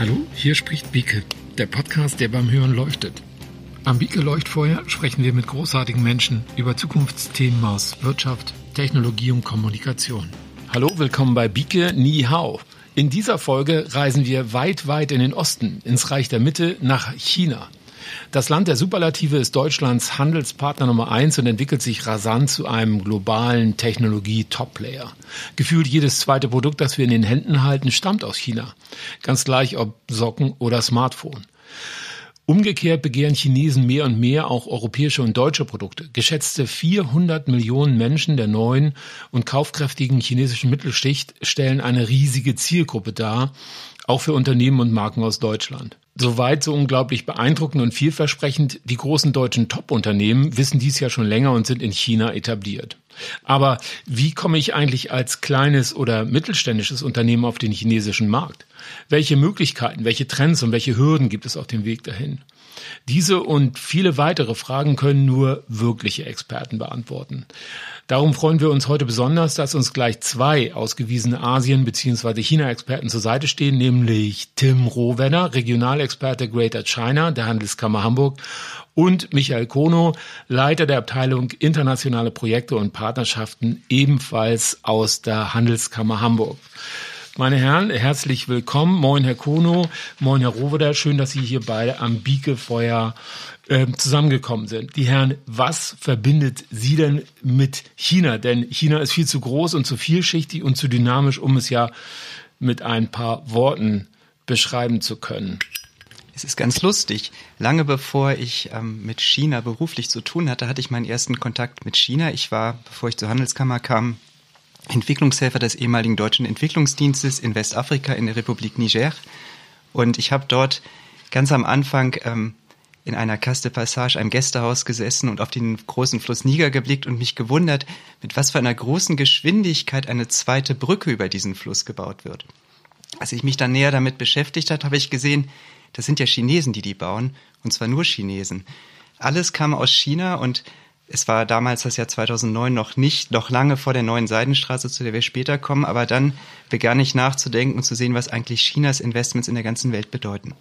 Hallo, hier spricht Bieke, der Podcast, der beim Hören leuchtet. Am Bieke Leuchtfeuer sprechen wir mit großartigen Menschen über Zukunftsthemen aus Wirtschaft, Technologie und Kommunikation. Hallo, willkommen bei Bieke Ni Hao. In dieser Folge reisen wir weit, weit in den Osten, ins Reich der Mitte, nach China. Das Land der Superlative ist Deutschlands Handelspartner Nummer eins und entwickelt sich rasant zu einem globalen Technologie-Top-Player. Gefühlt jedes zweite Produkt, das wir in den Händen halten, stammt aus China. Ganz gleich ob Socken oder Smartphone. Umgekehrt begehren Chinesen mehr und mehr auch europäische und deutsche Produkte. Geschätzte 400 Millionen Menschen der neuen und kaufkräftigen chinesischen Mittelschicht stellen eine riesige Zielgruppe dar, auch für Unternehmen und Marken aus Deutschland. Soweit so unglaublich beeindruckend und vielversprechend. Die großen deutschen Top-Unternehmen wissen dies ja schon länger und sind in China etabliert. Aber wie komme ich eigentlich als kleines oder mittelständisches Unternehmen auf den chinesischen Markt? Welche Möglichkeiten, welche Trends und welche Hürden gibt es auf dem Weg dahin? Diese und viele weitere Fragen können nur wirkliche Experten beantworten. Darum freuen wir uns heute besonders, dass uns gleich zwei ausgewiesene Asien- bzw. China-Experten zur Seite stehen, nämlich Tim Rohwenner, Regionalexperte Greater China der Handelskammer Hamburg und Michael Kono, Leiter der Abteilung Internationale Projekte und Partnerschaften, ebenfalls aus der Handelskammer Hamburg. Meine Herren, herzlich willkommen. Moin, Herr Kono. Moin, Herr Rohweder. Schön, dass Sie hier beide am Biekefeuer äh, zusammengekommen sind. Die Herren, was verbindet Sie denn mit China? Denn China ist viel zu groß und zu vielschichtig und zu dynamisch, um es ja mit ein paar Worten beschreiben zu können. Es ist ganz lustig. Lange bevor ich ähm, mit China beruflich zu tun hatte, hatte ich meinen ersten Kontakt mit China. Ich war, bevor ich zur Handelskammer kam, Entwicklungshelfer des ehemaligen deutschen Entwicklungsdienstes in Westafrika in der Republik Niger. Und ich habe dort ganz am Anfang ähm, in einer Caste Passage, einem Gästehaus gesessen und auf den großen Fluss Niger geblickt und mich gewundert, mit was für einer großen Geschwindigkeit eine zweite Brücke über diesen Fluss gebaut wird. Als ich mich dann näher damit beschäftigt habe, habe ich gesehen, das sind ja Chinesen, die die bauen, und zwar nur Chinesen. Alles kam aus China und es war damals das Jahr 2009 noch nicht, noch lange vor der neuen Seidenstraße, zu der wir später kommen, aber dann begann ich nachzudenken und zu sehen, was eigentlich Chinas Investments in der ganzen Welt bedeuten.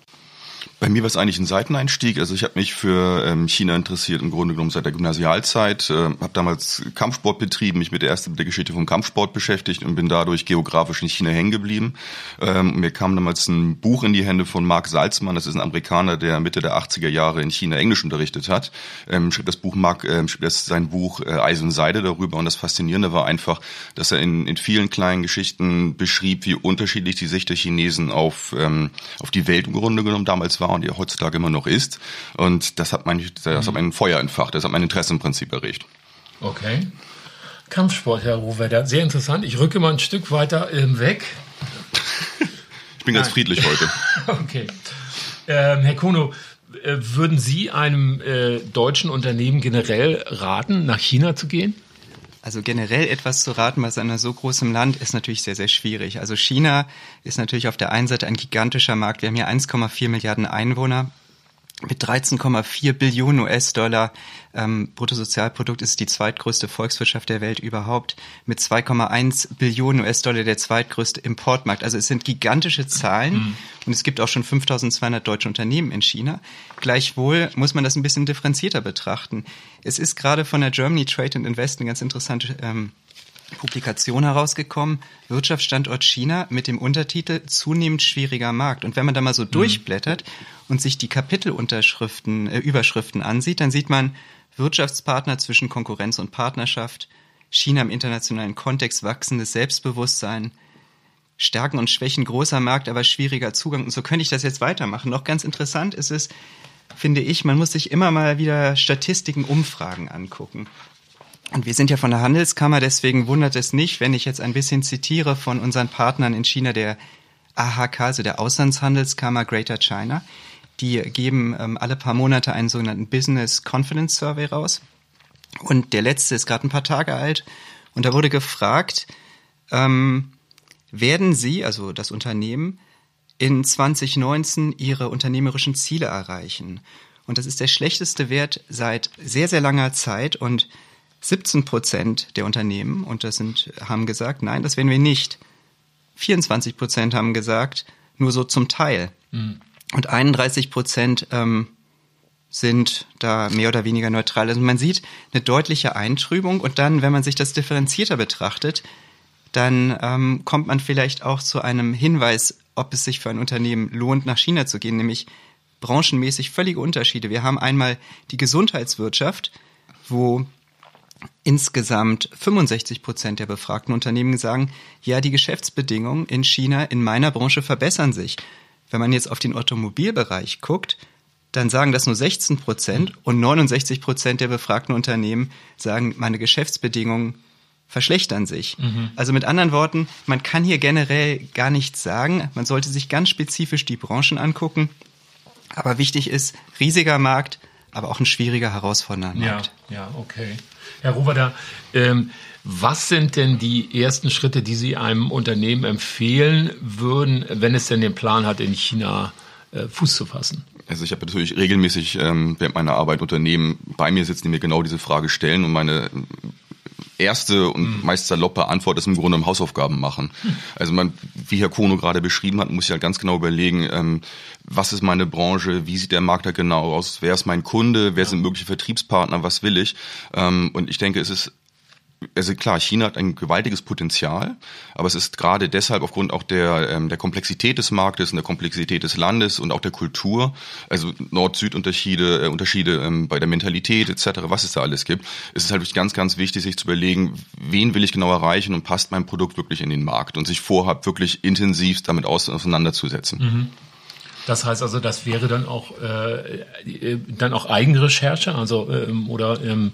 Bei mir war es eigentlich ein Seiteneinstieg. Also ich habe mich für ähm, China interessiert, im Grunde genommen seit der Gymnasialzeit. Äh, habe damals Kampfsport betrieben, mich mit der ersten der Geschichte vom Kampfsport beschäftigt und bin dadurch geografisch in China hängen geblieben. Ähm, mir kam damals ein Buch in die Hände von Mark Salzmann. Das ist ein Amerikaner, der Mitte der 80er Jahre in China Englisch unterrichtet hat. Ähm, schrieb das Buch Mark, äh, schrieb das sein Buch äh, Eis und Seide darüber. Und das Faszinierende war einfach, dass er in, in vielen kleinen Geschichten beschrieb, wie unterschiedlich die Sicht der Chinesen auf, ähm, auf die Welt im Grunde genommen damals war war und die heutzutage immer noch ist. Und das hat mein, das hat mein Feuer entfacht, das hat mein Interesse im Prinzip erregt. Okay. Kampfsport, Herr Rohwedder, sehr interessant. Ich rücke mal ein Stück weiter ähm, weg. ich bin ganz Nein. friedlich heute. okay. Ähm, Herr Kuno, äh, würden Sie einem äh, deutschen Unternehmen generell raten, nach China zu gehen? Also generell etwas zu raten was in einem so großen Land ist natürlich sehr, sehr schwierig. Also China ist natürlich auf der einen Seite ein gigantischer Markt. Wir haben hier 1,4 Milliarden Einwohner mit 13,4 Billionen US-Dollar ähm, Bruttosozialprodukt ist die zweitgrößte Volkswirtschaft der Welt überhaupt. Mit 2,1 Billionen US-Dollar der zweitgrößte Importmarkt. Also es sind gigantische Zahlen mhm. und es gibt auch schon 5200 deutsche Unternehmen in China. Gleichwohl muss man das ein bisschen differenzierter betrachten. Es ist gerade von der Germany Trade and Invest eine ganz interessante ähm, Publikation herausgekommen, Wirtschaftsstandort China mit dem Untertitel Zunehmend schwieriger Markt. Und wenn man da mal so mhm. durchblättert und sich die Kapitelunterschriften, äh, Überschriften ansieht, dann sieht man Wirtschaftspartner zwischen Konkurrenz und Partnerschaft, China im internationalen Kontext, wachsendes Selbstbewusstsein, Stärken und Schwächen großer Markt, aber schwieriger Zugang. Und so könnte ich das jetzt weitermachen. Noch ganz interessant ist es, finde ich, man muss sich immer mal wieder Statistiken, Umfragen angucken. Und wir sind ja von der Handelskammer, deswegen wundert es nicht, wenn ich jetzt ein bisschen zitiere von unseren Partnern in China, der AHK, also der Auslandshandelskammer Greater China. Die geben ähm, alle paar Monate einen sogenannten Business Confidence Survey raus. Und der letzte ist gerade ein paar Tage alt. Und da wurde gefragt, ähm, werden Sie, also das Unternehmen, in 2019 Ihre unternehmerischen Ziele erreichen? Und das ist der schlechteste Wert seit sehr, sehr langer Zeit. Und 17 Prozent der Unternehmen, und das sind, haben gesagt, nein, das werden wir nicht. 24 Prozent haben gesagt, nur so zum Teil. Mhm. Und 31 Prozent ähm, sind da mehr oder weniger neutral. Also man sieht eine deutliche Eintrübung und dann, wenn man sich das differenzierter betrachtet, dann ähm, kommt man vielleicht auch zu einem Hinweis, ob es sich für ein Unternehmen lohnt, nach China zu gehen, nämlich branchenmäßig völlige Unterschiede. Wir haben einmal die Gesundheitswirtschaft, wo insgesamt 65 Prozent der befragten Unternehmen sagen, ja, die Geschäftsbedingungen in China in meiner Branche verbessern sich. Wenn man jetzt auf den Automobilbereich guckt, dann sagen das nur 16 Prozent und 69 Prozent der befragten Unternehmen sagen, meine Geschäftsbedingungen verschlechtern sich. Mhm. Also mit anderen Worten, man kann hier generell gar nichts sagen. Man sollte sich ganz spezifisch die Branchen angucken. Aber wichtig ist, riesiger Markt, aber auch ein schwieriger, herausfordernder Markt. Ja, ja, okay. Herr Roberter, ähm, was sind denn die ersten Schritte, die Sie einem Unternehmen empfehlen würden, wenn es denn den Plan hat, in China äh, Fuß zu fassen? Also ich habe natürlich regelmäßig ähm, während meiner Arbeit Unternehmen bei mir sitzen, die mir genau diese Frage stellen und meine erste und mhm. meist saloppe Antwort ist im Grunde um Hausaufgaben machen. Mhm. Also man, wie Herr Kono gerade beschrieben hat, muss ich halt ganz genau überlegen, ähm, was ist meine Branche, wie sieht der Markt da genau aus, wer ist mein Kunde, wer sind mögliche Vertriebspartner, was will ich. Ähm, und ich denke, es ist also klar, China hat ein gewaltiges Potenzial, aber es ist gerade deshalb aufgrund auch der, ähm, der Komplexität des Marktes und der Komplexität des Landes und auch der Kultur, also Nord-Süd-Unterschiede, äh, Unterschiede ähm, bei der Mentalität etc., was es da alles gibt, ist es halt ganz, ganz wichtig, sich zu überlegen, wen will ich genau erreichen und passt mein Produkt wirklich in den Markt und sich vorhabt, wirklich intensiv damit auseinanderzusetzen. Mhm. Das heißt also, das wäre dann auch äh, dann auch Eigenrecherche, also ähm, oder ähm,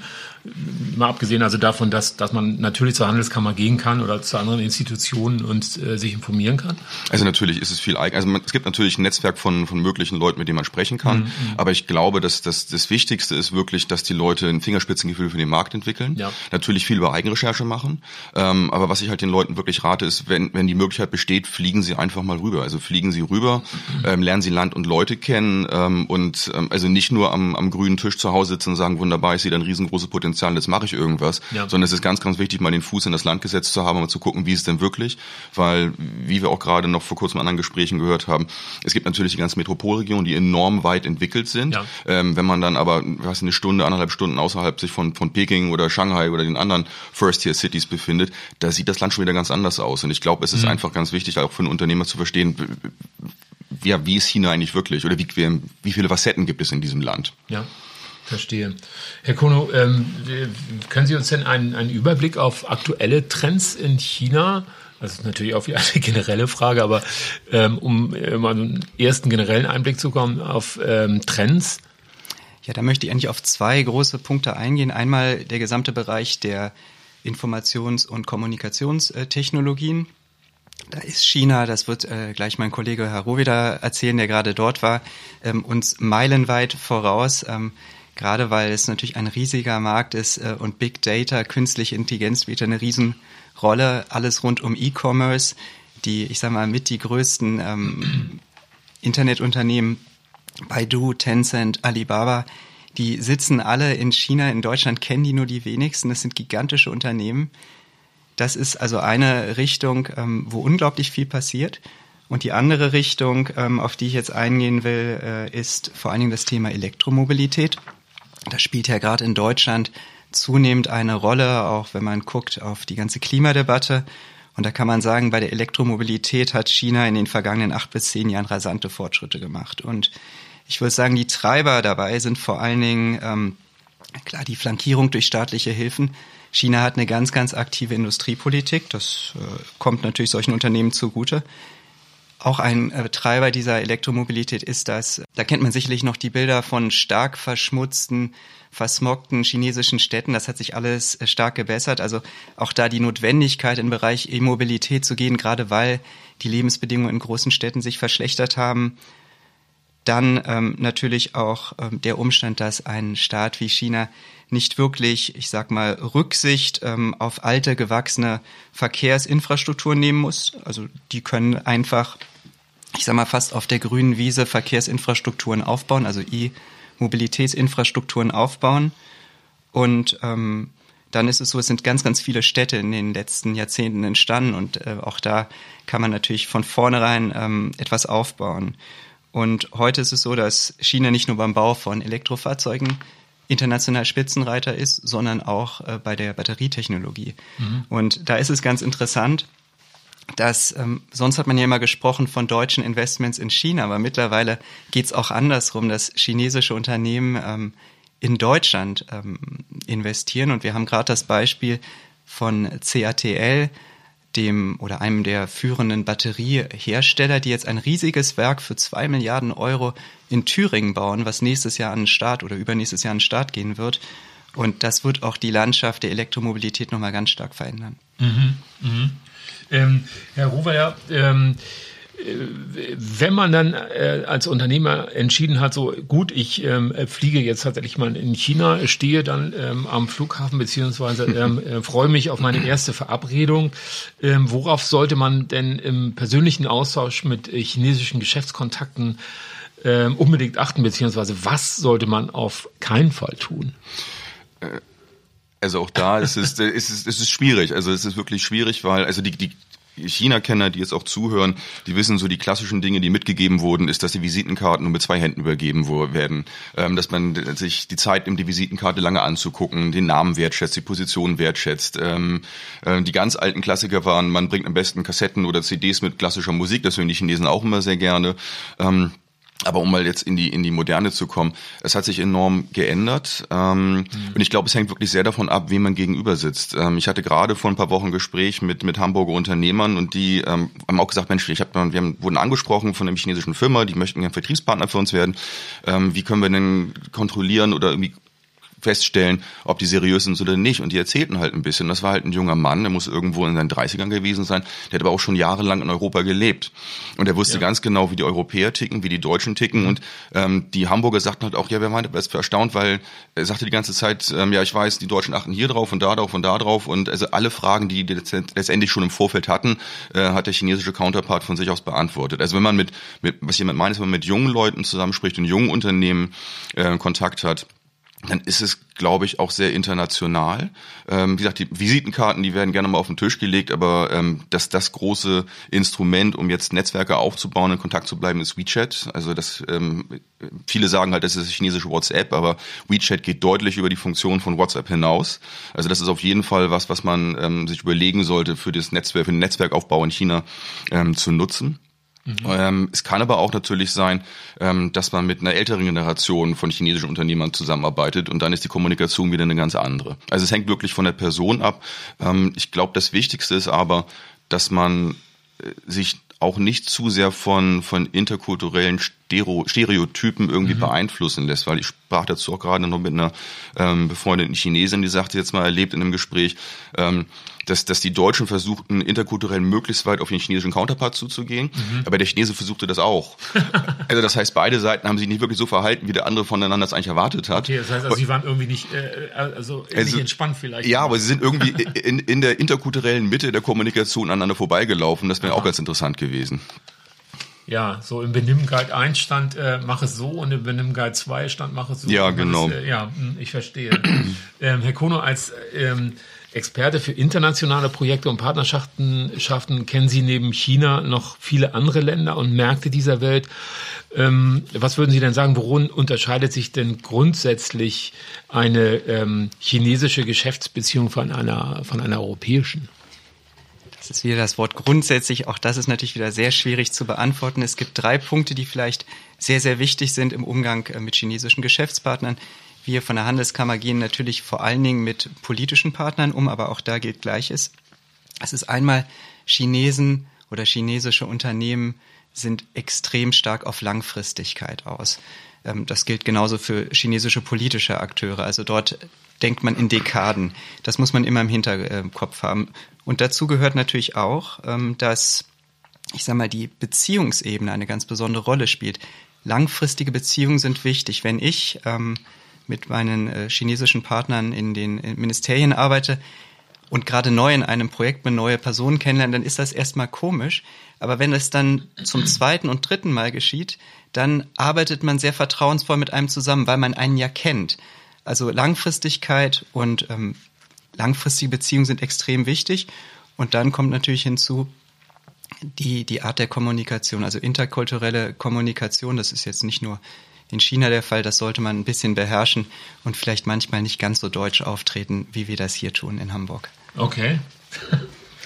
mal abgesehen also davon, dass dass man natürlich zur Handelskammer gehen kann oder zu anderen Institutionen und äh, sich informieren kann. Also natürlich ist es viel eigen. Also man, es gibt natürlich ein Netzwerk von von möglichen Leuten, mit denen man sprechen kann. Mhm. mhm. Aber ich glaube, dass das das Wichtigste ist wirklich, dass die Leute ein Fingerspitzengefühl für den Markt entwickeln. Ja. Natürlich viel über Eigenrecherche machen. Ähm, aber was ich halt den Leuten wirklich rate, ist, wenn wenn die Möglichkeit besteht, fliegen sie einfach mal rüber. Also fliegen sie rüber, mhm. ähm, lernen sie Land und Leute kennen ähm, und ähm, also nicht nur am, am grünen Tisch zu Hause sitzen und sagen, wunderbar, ich sehe da ein riesengroßes Potenzial, jetzt mache ich irgendwas, ja. sondern es ist ganz, ganz wichtig, mal den Fuß in das Land gesetzt zu haben und zu gucken, wie ist es denn wirklich, weil, wie wir auch gerade noch vor kurzem in anderen Gesprächen gehört haben, es gibt natürlich die ganzen Metropolregionen, die enorm weit entwickelt sind. Ja. Ähm, wenn man dann aber, was eine Stunde, anderthalb Stunden außerhalb sich von, von Peking oder Shanghai oder den anderen First-Tier-Cities befindet, da sieht das Land schon wieder ganz anders aus. Und ich glaube, es ist mhm. einfach ganz wichtig, auch für einen Unternehmer zu verstehen, ja, wie ist China eigentlich wirklich oder wie, wie viele Facetten gibt es in diesem Land? Ja. Verstehe. Herr Kono, ähm, können Sie uns denn einen, einen Überblick auf aktuelle Trends in China das ist natürlich auch wieder eine generelle Frage, aber ähm, um mal einen ersten generellen Einblick zu kommen auf ähm, Trends. Ja, da möchte ich eigentlich auf zwei große Punkte eingehen. Einmal der gesamte Bereich der Informations- und Kommunikationstechnologien. Da ist China, das wird äh, gleich mein Kollege Herr Rovida erzählen, der gerade dort war, ähm, uns meilenweit voraus. Ähm, gerade weil es natürlich ein riesiger Markt ist äh, und Big Data, künstliche Intelligenz spielt eine Riesenrolle. Alles rund um E-Commerce, die, ich sag mal, mit die größten ähm, Internetunternehmen, Baidu, Tencent, Alibaba, die sitzen alle in China, in Deutschland kennen die nur die wenigsten. Das sind gigantische Unternehmen. Das ist also eine Richtung, ähm, wo unglaublich viel passiert. Und die andere Richtung, ähm, auf die ich jetzt eingehen will, äh, ist vor allen Dingen das Thema Elektromobilität. Das spielt ja gerade in Deutschland zunehmend eine Rolle, auch wenn man guckt auf die ganze Klimadebatte. Und da kann man sagen, bei der Elektromobilität hat China in den vergangenen acht bis zehn Jahren rasante Fortschritte gemacht. Und ich würde sagen, die Treiber dabei sind vor allen Dingen ähm, klar die Flankierung durch staatliche Hilfen, China hat eine ganz, ganz aktive Industriepolitik. Das äh, kommt natürlich solchen Unternehmen zugute. Auch ein äh, Treiber dieser Elektromobilität ist das, da kennt man sicherlich noch die Bilder von stark verschmutzten, versmogten chinesischen Städten. Das hat sich alles äh, stark gebessert. Also auch da die Notwendigkeit im Bereich E-Mobilität zu gehen, gerade weil die Lebensbedingungen in großen Städten sich verschlechtert haben. Dann ähm, natürlich auch ähm, der Umstand, dass ein Staat wie China nicht wirklich, ich sag mal, Rücksicht ähm, auf alte, gewachsene Verkehrsinfrastrukturen nehmen muss. Also die können einfach, ich sag mal, fast auf der grünen Wiese Verkehrsinfrastrukturen aufbauen, also E-Mobilitätsinfrastrukturen aufbauen. Und ähm, dann ist es so, es sind ganz, ganz viele Städte in den letzten Jahrzehnten entstanden und äh, auch da kann man natürlich von vornherein ähm, etwas aufbauen. Und heute ist es so, dass China nicht nur beim Bau von Elektrofahrzeugen international Spitzenreiter ist, sondern auch äh, bei der Batterietechnologie. Mhm. Und da ist es ganz interessant, dass ähm, sonst hat man ja immer gesprochen von deutschen Investments in China, aber mittlerweile geht es auch andersrum, dass chinesische Unternehmen ähm, in Deutschland ähm, investieren. Und wir haben gerade das Beispiel von CATL, dem oder einem der führenden Batteriehersteller, die jetzt ein riesiges Werk für zwei Milliarden Euro in Thüringen bauen, was nächstes Jahr an den Start oder übernächstes Jahr an den Start gehen wird. Und das wird auch die Landschaft der Elektromobilität nochmal ganz stark verändern. Mhm, mh. ähm, Herr Ruwer, ähm, wenn man dann äh, als Unternehmer entschieden hat, so gut, ich ähm, fliege jetzt tatsächlich mal in China, stehe dann ähm, am Flughafen beziehungsweise ähm, äh, freue mich auf meine erste Verabredung. Ähm, worauf sollte man denn im persönlichen Austausch mit äh, chinesischen Geschäftskontakten ähm, unbedingt achten, beziehungsweise was sollte man auf keinen Fall tun? Äh, also auch da ist es, ist es, ist es schwierig. Also es ist wirklich schwierig, weil also die, die China-Kenner, die jetzt auch zuhören, die wissen so die klassischen Dinge, die mitgegeben wurden, ist, dass die Visitenkarten nur mit zwei Händen übergeben werden, ähm, dass man sich die Zeit nimmt, die Visitenkarte lange anzugucken, den Namen wertschätzt, die Position wertschätzt. Ähm, äh, die ganz alten Klassiker waren, man bringt am besten Kassetten oder CDs mit klassischer Musik, das hören die Chinesen auch immer sehr gerne. Ähm, aber um mal jetzt in die in die Moderne zu kommen, es hat sich enorm geändert ähm, mhm. und ich glaube, es hängt wirklich sehr davon ab, wem man gegenüber sitzt. Ähm, ich hatte gerade vor ein paar Wochen ein Gespräch mit mit Hamburger Unternehmern und die ähm, haben auch gesagt, Mensch, ich hab, wir haben, wurden angesprochen von einer chinesischen Firma, die möchten gerne Vertriebspartner für uns werden. Ähm, wie können wir denn kontrollieren oder irgendwie feststellen, ob die seriös sind oder nicht. Und die erzählten halt ein bisschen. Das war halt ein junger Mann, der muss irgendwo in seinen 30ern gewesen sein. Der hat aber auch schon jahrelang in Europa gelebt. Und er wusste ja. ganz genau, wie die Europäer ticken, wie die Deutschen ticken. Mhm. Und ähm, die Hamburger sagten halt auch, ja, wir waren jetzt erstaunt, weil er sagte die ganze Zeit, ähm, ja, ich weiß, die Deutschen achten hier drauf und da drauf und da drauf. Und also alle Fragen, die die letztendlich schon im Vorfeld hatten, äh, hat der chinesische Counterpart von sich aus beantwortet. Also wenn man mit, mit was jemand meint, ist, wenn man mit jungen Leuten zusammenspricht und jungen Unternehmen äh, Kontakt hat, dann ist es, glaube ich, auch sehr international. Ähm, wie gesagt, die Visitenkarten, die werden gerne mal auf den Tisch gelegt, aber ähm, dass das große Instrument, um jetzt Netzwerke aufzubauen, in Kontakt zu bleiben, ist WeChat. Also das ähm, viele sagen halt, das ist chinesische WhatsApp, aber WeChat geht deutlich über die Funktion von WhatsApp hinaus. Also das ist auf jeden Fall was, was man ähm, sich überlegen sollte, für das Netzwerk, für den Netzwerkaufbau in China ähm, zu nutzen. Mhm. Ähm, es kann aber auch natürlich sein, ähm, dass man mit einer älteren Generation von chinesischen Unternehmern zusammenarbeitet und dann ist die Kommunikation wieder eine ganz andere. Also es hängt wirklich von der Person ab. Ähm, ich glaube, das Wichtigste ist aber, dass man äh, sich auch nicht zu sehr von, von interkulturellen Stereotypen irgendwie mhm. beeinflussen lässt, weil ich sprach dazu auch gerade noch mit einer ähm, befreundeten Chinesin, die sagte jetzt mal erlebt in einem Gespräch, ähm, dass, dass die Deutschen versuchten, interkulturell möglichst weit auf den chinesischen Counterpart zuzugehen, mhm. aber der Chinese versuchte das auch. also das heißt, beide Seiten haben sich nicht wirklich so verhalten, wie der andere voneinander es eigentlich erwartet hat. Okay, das heißt, also sie waren irgendwie nicht, äh, also, also nicht entspannt vielleicht. Ja, aber sie sind irgendwie in, in der interkulturellen Mitte der Kommunikation aneinander vorbeigelaufen. Das wäre auch ganz interessant gewesen. Ja, so im Benimm Guide 1 stand, äh, mach es so und im Benimm Guide 2 stand, mach es so. Ja, genau. Das, äh, ja, hm, ich verstehe. ähm, Herr Kono, als ähm, Experte für internationale Projekte und Partnerschaften schaffen, kennen Sie neben China noch viele andere Länder und Märkte dieser Welt. Ähm, was würden Sie denn sagen, worin unterscheidet sich denn grundsätzlich eine ähm, chinesische Geschäftsbeziehung von einer, von einer europäischen? Das ist wieder das Wort grundsätzlich. Auch das ist natürlich wieder sehr schwierig zu beantworten. Es gibt drei Punkte, die vielleicht sehr, sehr wichtig sind im Umgang äh, mit chinesischen Geschäftspartnern. Wir von der Handelskammer gehen natürlich vor allen Dingen mit politischen Partnern um, aber auch da gilt Gleiches. Es ist einmal Chinesen oder chinesische Unternehmen sind extrem stark auf Langfristigkeit aus. Ähm, das gilt genauso für chinesische politische Akteure. Also dort denkt man in Dekaden. Das muss man immer im Hinterkopf haben. Und dazu gehört natürlich auch, ähm, dass, ich sage mal, die Beziehungsebene eine ganz besondere Rolle spielt. Langfristige Beziehungen sind wichtig. Wenn ich ähm, mit meinen äh, chinesischen Partnern in den Ministerien arbeite und gerade neu in einem Projekt mit neue Personen kennenlernen, dann ist das erstmal komisch. Aber wenn es dann zum zweiten und dritten Mal geschieht, dann arbeitet man sehr vertrauensvoll mit einem zusammen, weil man einen ja kennt. Also Langfristigkeit und ähm, langfristige Beziehungen sind extrem wichtig. Und dann kommt natürlich hinzu, die, die Art der Kommunikation, also interkulturelle Kommunikation, das ist jetzt nicht nur in China der Fall, das sollte man ein bisschen beherrschen und vielleicht manchmal nicht ganz so deutsch auftreten, wie wir das hier tun in Hamburg. Okay.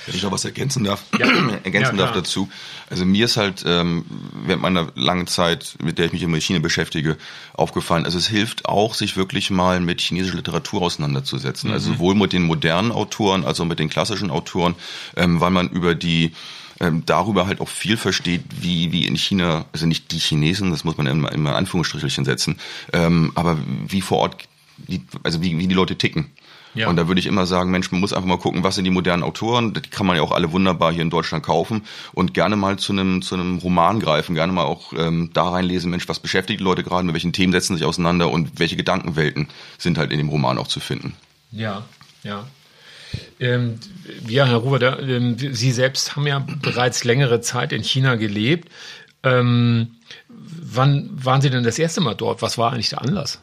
Wenn ich noch was ergänzen darf, ja. ergänzen ja, darf dazu. Also mir ist halt ähm, während meiner langen Zeit, mit der ich mich immer mit China beschäftige, aufgefallen. Also es hilft auch, sich wirklich mal mit chinesischer Literatur auseinanderzusetzen. Also mhm. Also sowohl mit den modernen Autoren als auch mit den klassischen Autoren, ähm, weil man über die ähm, darüber halt auch viel versteht, wie, wie in China, also nicht die Chinesen, das muss man immer, immer Anführungsstrichelchen setzen, ähm, aber wie vor Ort, die, also wie, wie die Leute ticken. Ja. Und da würde ich immer sagen, Mensch, man muss einfach mal gucken, was sind die modernen Autoren. Die kann man ja auch alle wunderbar hier in Deutschland kaufen und gerne mal zu einem zu einem Roman greifen, gerne mal auch ähm, da reinlesen, Mensch, was beschäftigt die Leute gerade, mit welchen Themen setzen sich auseinander und welche Gedankenwelten sind halt in dem Roman auch zu finden. Ja, ja. Ähm, ja, Herr Ruber, ähm, Sie selbst haben ja bereits längere Zeit in China gelebt. Ähm, wann waren Sie denn das erste Mal dort? Was war eigentlich der Anlass?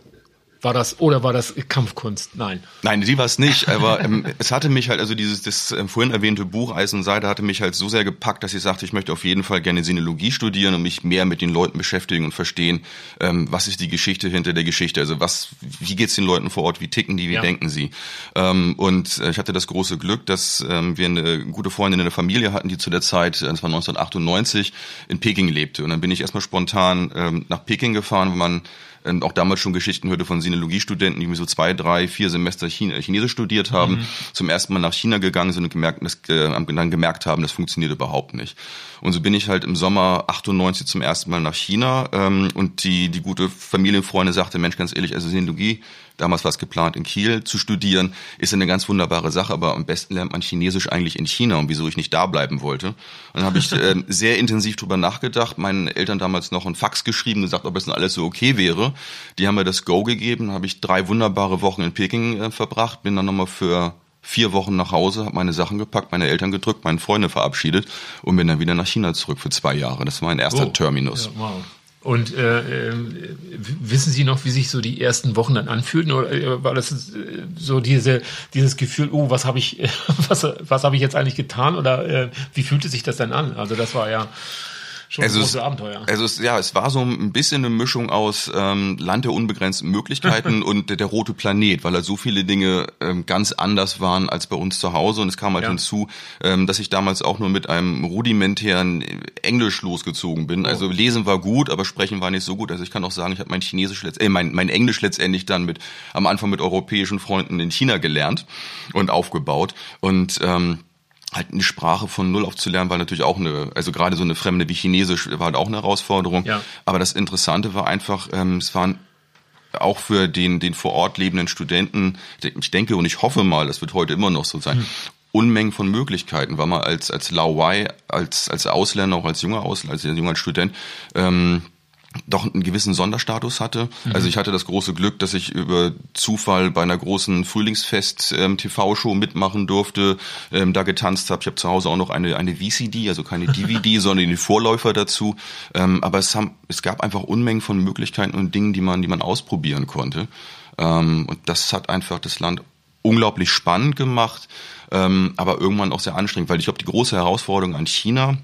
War das oder war das Kampfkunst? Nein. Nein, sie war es nicht. Aber ähm, es hatte mich halt, also dieses das ähm, vorhin erwähnte Buch Eis und Seide hatte mich halt so sehr gepackt, dass ich sagte, ich möchte auf jeden Fall gerne Sinologie studieren und mich mehr mit den Leuten beschäftigen und verstehen, ähm, was ist die Geschichte hinter der Geschichte. Also was, wie geht's den Leuten vor Ort, wie ticken die, wie ja. denken sie. Ähm, und äh, ich hatte das große Glück, dass ähm, wir eine gute Freundin in der Familie hatten, die zu der Zeit, äh, das war 1998, in Peking lebte. Und dann bin ich erstmal spontan ähm, nach Peking gefahren, wo man ähm, auch damals schon Geschichten hörte von Sinologiestudenten, die so zwei, drei, vier Semester China, Chinesisch studiert haben, mhm. zum ersten Mal nach China gegangen sind und gemerkt, das, äh, dann gemerkt haben, das funktioniert überhaupt nicht. Und so bin ich halt im Sommer 98 zum ersten Mal nach China ähm, und die, die gute Familienfreundin sagte, Mensch, ganz ehrlich, also Sinologie damals war es geplant, in Kiel zu studieren, ist eine ganz wunderbare Sache, aber am besten lernt man Chinesisch eigentlich in China und wieso ich nicht da bleiben wollte. Und dann habe ich äh, sehr intensiv drüber nachgedacht, meinen Eltern damals noch einen Fax geschrieben, gesagt, ob es denn alles so okay wäre. Die haben mir das Go gegeben, habe ich drei wunderbare Wochen in Peking äh, verbracht, bin dann nochmal für vier Wochen nach Hause, habe meine Sachen gepackt, meine Eltern gedrückt, meine Freunde verabschiedet und bin dann wieder nach China zurück für zwei Jahre. Das war mein erster oh, Terminus. Ja, wow. Und äh, äh, wissen Sie noch, wie sich so die ersten Wochen dann anfühlten? Oder äh, war das äh, so diese, dieses Gefühl, oh, was habe ich, was, was habe ich jetzt eigentlich getan? Oder äh, wie fühlte sich das dann an? Also das war ja schon also ein großes Abenteuer. Also es, ja, es war so ein bisschen eine Mischung aus ähm, Land der unbegrenzten Möglichkeiten und der, der, rote Planet, weil da so viele Dinge ähm, ganz anders waren als bei uns zu Hause. Und es kam halt ja. hinzu, ähm, dass ich damals auch nur mit einem rudimentären Englisch losgezogen bin. Oh. Also lesen war gut, aber sprechen war nicht so gut. Also ich kann auch sagen, ich habe mein Chinesisch äh, mein, mein Englisch letztendlich dann mit am Anfang mit europäischen Freunden in China gelernt und aufgebaut. Und ähm, halt eine Sprache von Null auf zu lernen, war natürlich auch eine, also gerade so eine Fremde wie Chinesisch war halt auch eine Herausforderung. Ja. Aber das Interessante war einfach, ähm, es waren auch für den, den vor Ort lebenden Studenten, ich denke und ich hoffe mal, das wird heute immer noch so sein, hm. Unmengen von Möglichkeiten, weil man als, als Lao Wai, als, als Ausländer, auch als junger Ausländer, als junger Student, ähm, doch einen gewissen Sonderstatus hatte. Mhm. Also ich hatte das große Glück, dass ich über Zufall bei einer großen Frühlingsfest ähm, mitmachen durfte, ähm, da getanzt habe. Ich habe zu Hause auch noch eine eine VCD, also keine DVD, sondern die Vorläufer dazu. Ähm, aber es, haben, es gab einfach Unmengen von Möglichkeiten und Dingen, die man die man ausprobieren konnte. Ähm, und das hat einfach das Land unglaublich spannend gemacht, ähm, aber irgendwann auch sehr anstrengend, weil ich glaube, die große Herausforderung an China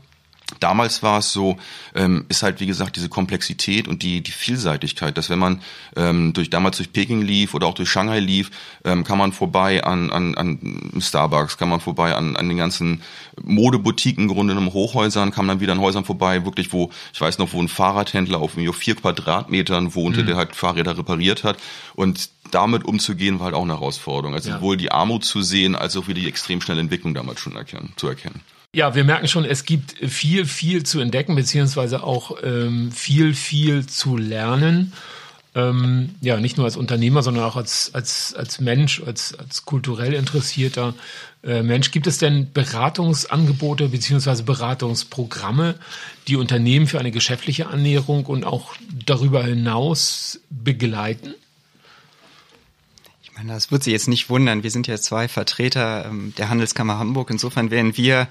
Damals war es so, ähm, ist halt wie gesagt diese Komplexität und die, die Vielseitigkeit, dass wenn man ähm, durch damals durch Peking lief oder auch durch Shanghai lief, ähm, kann man vorbei an, an, an Starbucks, kann man vorbei an, an den ganzen Modeboutiquen, im Grunde genommen Hochhäusern, kam dann wieder an Häusern vorbei, wirklich wo, ich weiß noch, wo ein Fahrradhändler auf vier Quadratmetern wohnte, mhm. der halt Fahrräder repariert hat und damit umzugehen war halt auch eine Herausforderung. Also ja. sowohl die Armut zu sehen, als auch wieder die extrem schnelle Entwicklung damals schon erkennen, zu erkennen. Ja, wir merken schon, es gibt viel, viel zu entdecken, beziehungsweise auch ähm, viel, viel zu lernen. Ähm, ja, nicht nur als Unternehmer, sondern auch als, als, als Mensch, als, als kulturell interessierter äh, Mensch. Gibt es denn Beratungsangebote beziehungsweise Beratungsprogramme, die Unternehmen für eine geschäftliche Annäherung und auch darüber hinaus begleiten? Das wird Sie jetzt nicht wundern. Wir sind ja zwei Vertreter ähm, der Handelskammer Hamburg. Insofern wären wir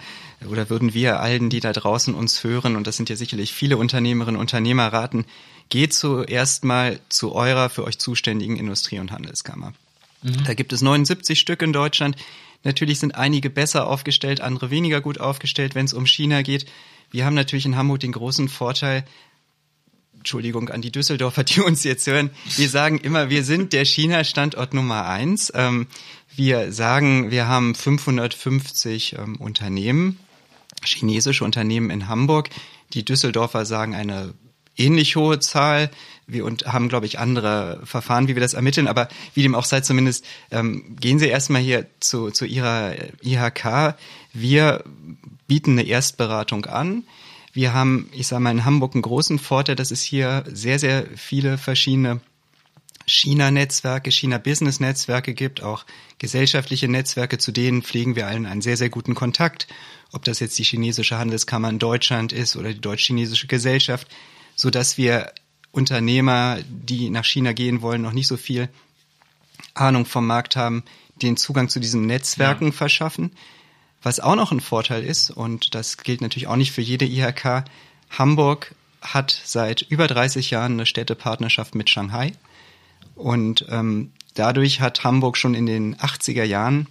oder würden wir allen, die da draußen uns hören, und das sind ja sicherlich viele Unternehmerinnen und Unternehmer raten, geht zuerst mal zu eurer für euch zuständigen Industrie- und Handelskammer. Mhm. Da gibt es 79 Stück in Deutschland. Natürlich sind einige besser aufgestellt, andere weniger gut aufgestellt, wenn es um China geht. Wir haben natürlich in Hamburg den großen Vorteil, Entschuldigung an die Düsseldorfer, die uns jetzt hören. Wir sagen immer, wir sind der China-Standort Nummer eins. Ähm, wir sagen, wir haben 550 ähm, Unternehmen, chinesische Unternehmen in Hamburg. Die Düsseldorfer sagen eine ähnlich hohe Zahl. Wir und haben, glaube ich, andere Verfahren, wie wir das ermitteln. Aber wie dem auch sei, zumindest ähm, gehen Sie erstmal hier zu, zu Ihrer IHK. Wir bieten eine Erstberatung an. Wir haben, ich sage mal, in Hamburg einen großen Vorteil, dass es hier sehr, sehr viele verschiedene China-Netzwerke, China-Business-Netzwerke gibt, auch gesellschaftliche Netzwerke, zu denen pflegen wir allen einen sehr, sehr guten Kontakt. Ob das jetzt die chinesische Handelskammer in Deutschland ist oder die deutsch-chinesische Gesellschaft, so dass wir Unternehmer, die nach China gehen wollen, noch nicht so viel Ahnung vom Markt haben, den Zugang zu diesen Netzwerken ja. verschaffen. Was auch noch ein Vorteil ist, und das gilt natürlich auch nicht für jede IHK, Hamburg hat seit über 30 Jahren eine Städtepartnerschaft mit Shanghai. Und ähm, dadurch hat Hamburg schon in den 80er Jahren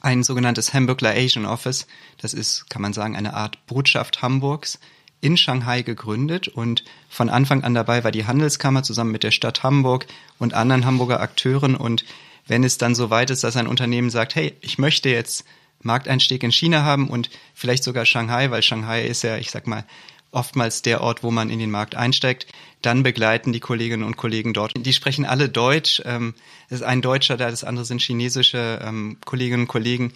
ein sogenanntes Hamburgler Asian Office, das ist, kann man sagen, eine Art Botschaft Hamburgs, in Shanghai gegründet und von Anfang an dabei war die Handelskammer zusammen mit der Stadt Hamburg und anderen Hamburger Akteuren und wenn es dann so weit ist, dass ein Unternehmen sagt, hey, ich möchte jetzt Markteinstieg in China haben und vielleicht sogar Shanghai, weil Shanghai ist ja, ich sag mal, oftmals der Ort, wo man in den Markt einsteigt. Dann begleiten die Kolleginnen und Kollegen dort. Die sprechen alle Deutsch. Ähm, es ist ein Deutscher da, das andere sind chinesische ähm, Kolleginnen und Kollegen,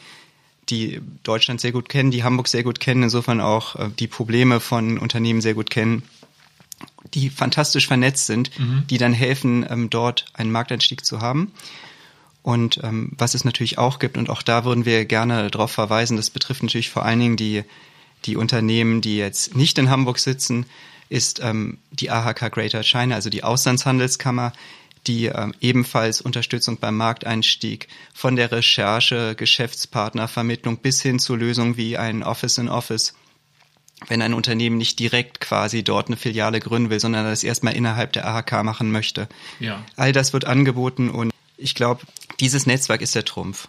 die Deutschland sehr gut kennen, die Hamburg sehr gut kennen, insofern auch äh, die Probleme von Unternehmen sehr gut kennen, die fantastisch vernetzt sind, mhm. die dann helfen, ähm, dort einen Markteinstieg zu haben. Und ähm, was es natürlich auch gibt, und auch da würden wir gerne darauf verweisen, das betrifft natürlich vor allen Dingen die, die Unternehmen, die jetzt nicht in Hamburg sitzen, ist ähm, die AHK Greater China, also die Auslandshandelskammer, die äh, ebenfalls Unterstützung beim Markteinstieg von der Recherche, Geschäftspartnervermittlung bis hin zu Lösungen wie ein Office in Office wenn ein Unternehmen nicht direkt quasi dort eine Filiale gründen will, sondern das erstmal innerhalb der AHK machen möchte. Ja. All das wird angeboten und ich glaube, dieses Netzwerk ist der Trumpf.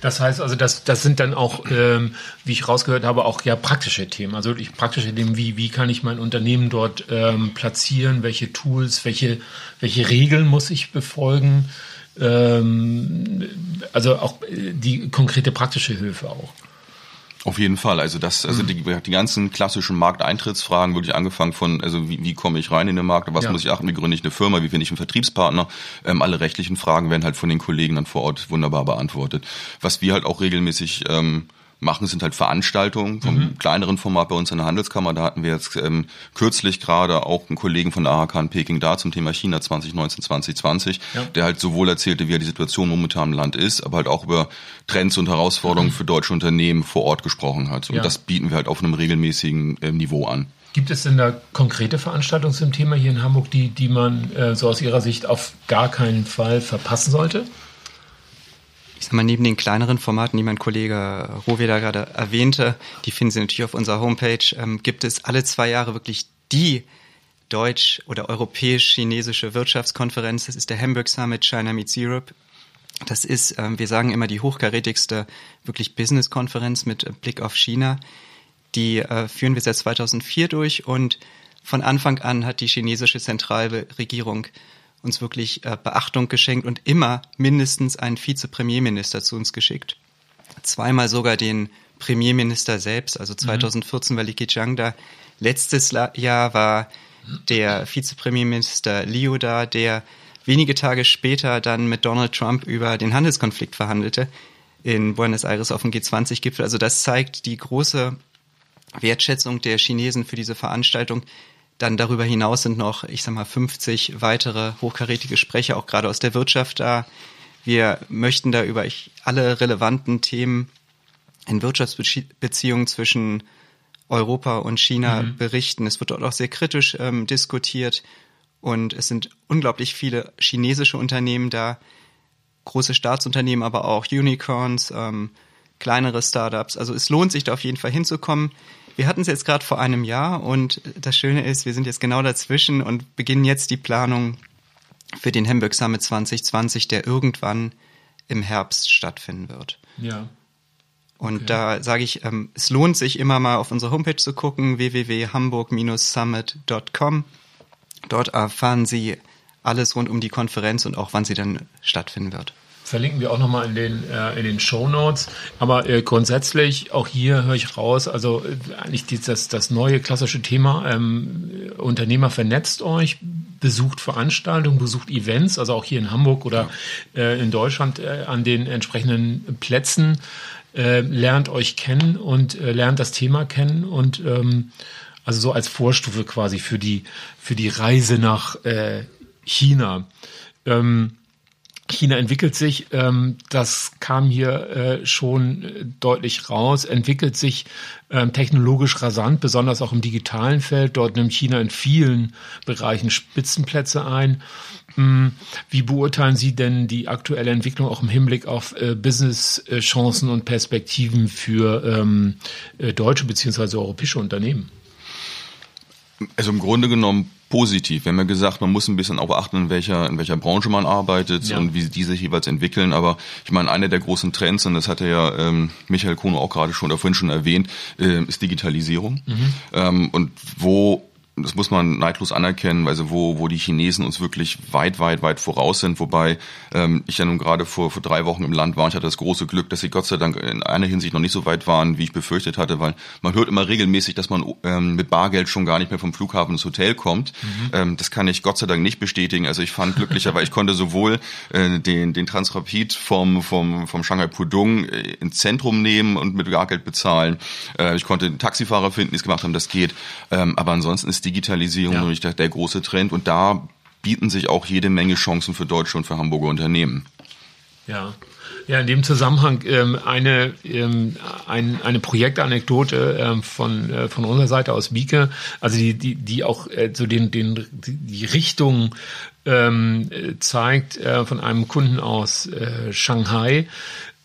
Das heißt also, das, das sind dann auch, ähm, wie ich rausgehört habe, auch ja praktische Themen. Also wirklich praktische Themen, wie, wie kann ich mein Unternehmen dort ähm, platzieren, welche Tools, welche, welche Regeln muss ich befolgen. Ähm, also auch äh, die konkrete praktische Hilfe auch. Auf jeden Fall. Also das, also mhm. die, die ganzen klassischen Markteintrittsfragen, wirklich angefangen von, also wie, wie komme ich rein in den Markt, was ja. muss ich achten, wie gründe ich eine Firma, wie finde ich einen Vertriebspartner, ähm, alle rechtlichen Fragen werden halt von den Kollegen dann vor Ort wunderbar beantwortet. Was wir halt auch regelmäßig ähm, machen, sind halt Veranstaltungen vom mhm. kleineren Format bei uns in der Handelskammer. Da hatten wir jetzt ähm, kürzlich gerade auch einen Kollegen von der AHK in Peking da zum Thema China 2019, 2020, ja. der halt sowohl erzählte, wie er die Situation momentan im Land ist, aber halt auch über Trends und Herausforderungen mhm. für deutsche Unternehmen vor Ort gesprochen hat. Und ja. das bieten wir halt auf einem regelmäßigen äh, Niveau an. Gibt es denn da konkrete Veranstaltungen zum Thema hier in Hamburg, die, die man äh, so aus Ihrer Sicht auf gar keinen Fall verpassen sollte? Ich sag mal, neben den kleineren Formaten, die mein Kollege Rowe da gerade erwähnte, die finden Sie natürlich auf unserer Homepage, ähm, gibt es alle zwei Jahre wirklich die deutsch- oder europäisch-chinesische Wirtschaftskonferenz. Das ist der Hamburg Summit China Meets Europe. Das ist, ähm, wir sagen immer, die hochkarätigste wirklich Business-Konferenz mit Blick auf China. Die äh, führen wir seit 2004 durch und von Anfang an hat die chinesische Zentralregierung uns wirklich äh, Beachtung geschenkt und immer mindestens einen Vizepremierminister zu uns geschickt. Zweimal sogar den Premierminister selbst, also 2014 mhm. war Li Keqiang da. Letztes Jahr war der Vizepremierminister Liu da, der wenige Tage später dann mit Donald Trump über den Handelskonflikt verhandelte in Buenos Aires auf dem G20-Gipfel. Also das zeigt die große Wertschätzung der Chinesen für diese Veranstaltung, dann darüber hinaus sind noch, ich sag mal, 50 weitere hochkarätige Sprecher, auch gerade aus der Wirtschaft da. Wir möchten da über alle relevanten Themen in Wirtschaftsbeziehungen zwischen Europa und China mhm. berichten. Es wird dort auch sehr kritisch ähm, diskutiert und es sind unglaublich viele chinesische Unternehmen da, große Staatsunternehmen, aber auch Unicorns, ähm, kleinere Startups. Also es lohnt sich da auf jeden Fall hinzukommen. Wir hatten es jetzt gerade vor einem Jahr und das Schöne ist, wir sind jetzt genau dazwischen und beginnen jetzt die Planung für den Hamburg Summit 2020, der irgendwann im Herbst stattfinden wird. Ja. Und Okay. da sage ich, ähm, es lohnt sich immer mal auf unsere Homepage zu gucken, www.hamburg-summit.com. Dort erfahren Sie alles rund um die Konferenz und auch wann sie dann stattfinden wird. Verlinken wir auch nochmal in den, äh, in den Show Notes. Aber äh, grundsätzlich, auch hier höre ich raus, also äh, eigentlich dieses, das neue klassische Thema, ähm, Unternehmer vernetzt euch, besucht Veranstaltungen, besucht Events, also auch hier in Hamburg oder äh, in Deutschland äh, an den entsprechenden Plätzen, äh, lernt euch kennen und äh, lernt das Thema kennen und ähm, also so als Vorstufe quasi für die, für die Reise nach äh, China. Ähm, China entwickelt sich, ähm, das kam hier äh, schon deutlich raus, entwickelt sich ähm, technologisch rasant, besonders auch im digitalen Feld. Dort nimmt China in vielen Bereichen Spitzenplätze ein. Hm, Wie beurteilen Sie denn die aktuelle Entwicklung auch im Hinblick auf äh, Business-Chancen und Perspektiven für ähm, äh, deutsche beziehungsweise europäische Unternehmen? Also im Grunde genommen positiv. Wir haben ja gesagt, man muss ein bisschen auch beachten, in welcher, in welcher Branche man arbeitet Ja. und wie die sich jeweils entwickeln. Aber ich meine, einer der großen Trends, und das hatte ja ähm, Michael Kuhn auch gerade schon, oder vorhin schon erwähnt, äh, ist Digitalisierung. Ähm, und wo das muss man neidlos anerkennen, also wo, wo die Chinesen uns wirklich weit, weit, weit voraus sind, wobei ähm, ich ja nun gerade vor, vor drei Wochen im Land war. Ich hatte das große Glück, dass sie Gott sei Dank in einer Hinsicht noch nicht so weit waren, wie ich befürchtet hatte, weil man hört immer regelmäßig, dass man ähm, mit Bargeld schon gar nicht mehr vom Flughafen ins Hotel kommt. Ähm, das kann ich Gott sei Dank nicht bestätigen. Also ich fand glücklicherweise, ich konnte sowohl äh, den, den Transrapid vom, vom, vom Shanghai Pudong äh, ins Zentrum nehmen und mit Bargeld bezahlen. Äh, ich konnte einen Taxifahrer finden, die es gemacht haben, das geht. Ähm, aber ansonsten ist Digitalisierung Ja. natürlich der, der große Trend und da bieten sich auch jede Menge Chancen für deutsche und für Hamburger Unternehmen. Ja. Ja, in dem Zusammenhang ähm, eine, ähm, ein, eine Projektanekdote ähm, von, äh, von unserer Seite aus Bieke, also die, die, die auch äh, so den, den, die, die Richtung ähm, äh, zeigt äh, von einem Kunden aus äh, Shanghai,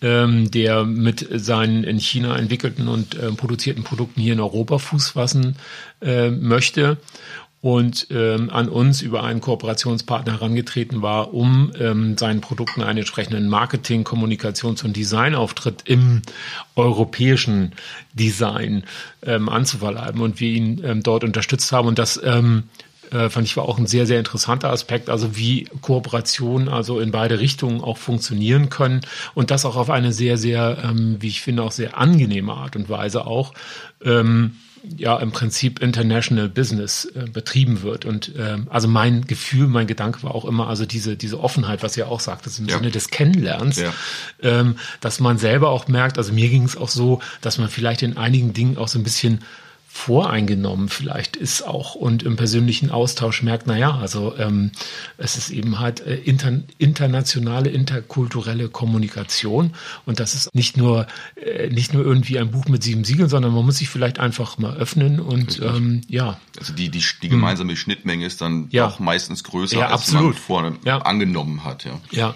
ähm, der mit seinen in China entwickelten und äh, produzierten Produkten hier in Europa Fuß fassen äh, möchte und ähm, an uns über einen Kooperationspartner herangetreten war, um ähm, seinen Produkten einen entsprechenden Marketing-, Kommunikations- und Designauftritt im europäischen Design ähm, anzuverleiben und wir ihn ähm, dort unterstützt haben. Und das ähm, äh, fand ich war auch ein sehr, sehr interessanter Aspekt, also wie Kooperationen also in beide Richtungen auch funktionieren können und das auch auf eine sehr, sehr, ähm, wie ich finde, auch sehr angenehme Art und Weise auch. Ähm, ja im Prinzip International Business äh, betrieben wird. Und ähm, also mein Gefühl, mein Gedanke war auch immer, also diese, diese Offenheit, was ihr auch sagt, das im Ja. Sinne des Kennenlernens, Ja. ähm, dass man selber auch merkt, also mir ging es auch so, dass man vielleicht in einigen Dingen auch so ein bisschen voreingenommen vielleicht ist auch und im persönlichen Austausch merkt, na ja, also ähm, es ist eben halt äh, inter, internationale, interkulturelle Kommunikation und das ist nicht nur äh, nicht nur irgendwie ein Buch mit sieben Siegeln, sondern man muss sich vielleicht einfach mal öffnen und ähm, ja, Also die, die, die gemeinsame Schnittmenge ist dann Ja. doch meistens größer, Ja, als absolut. man vorne Ja. angenommen hat. Ja, ja,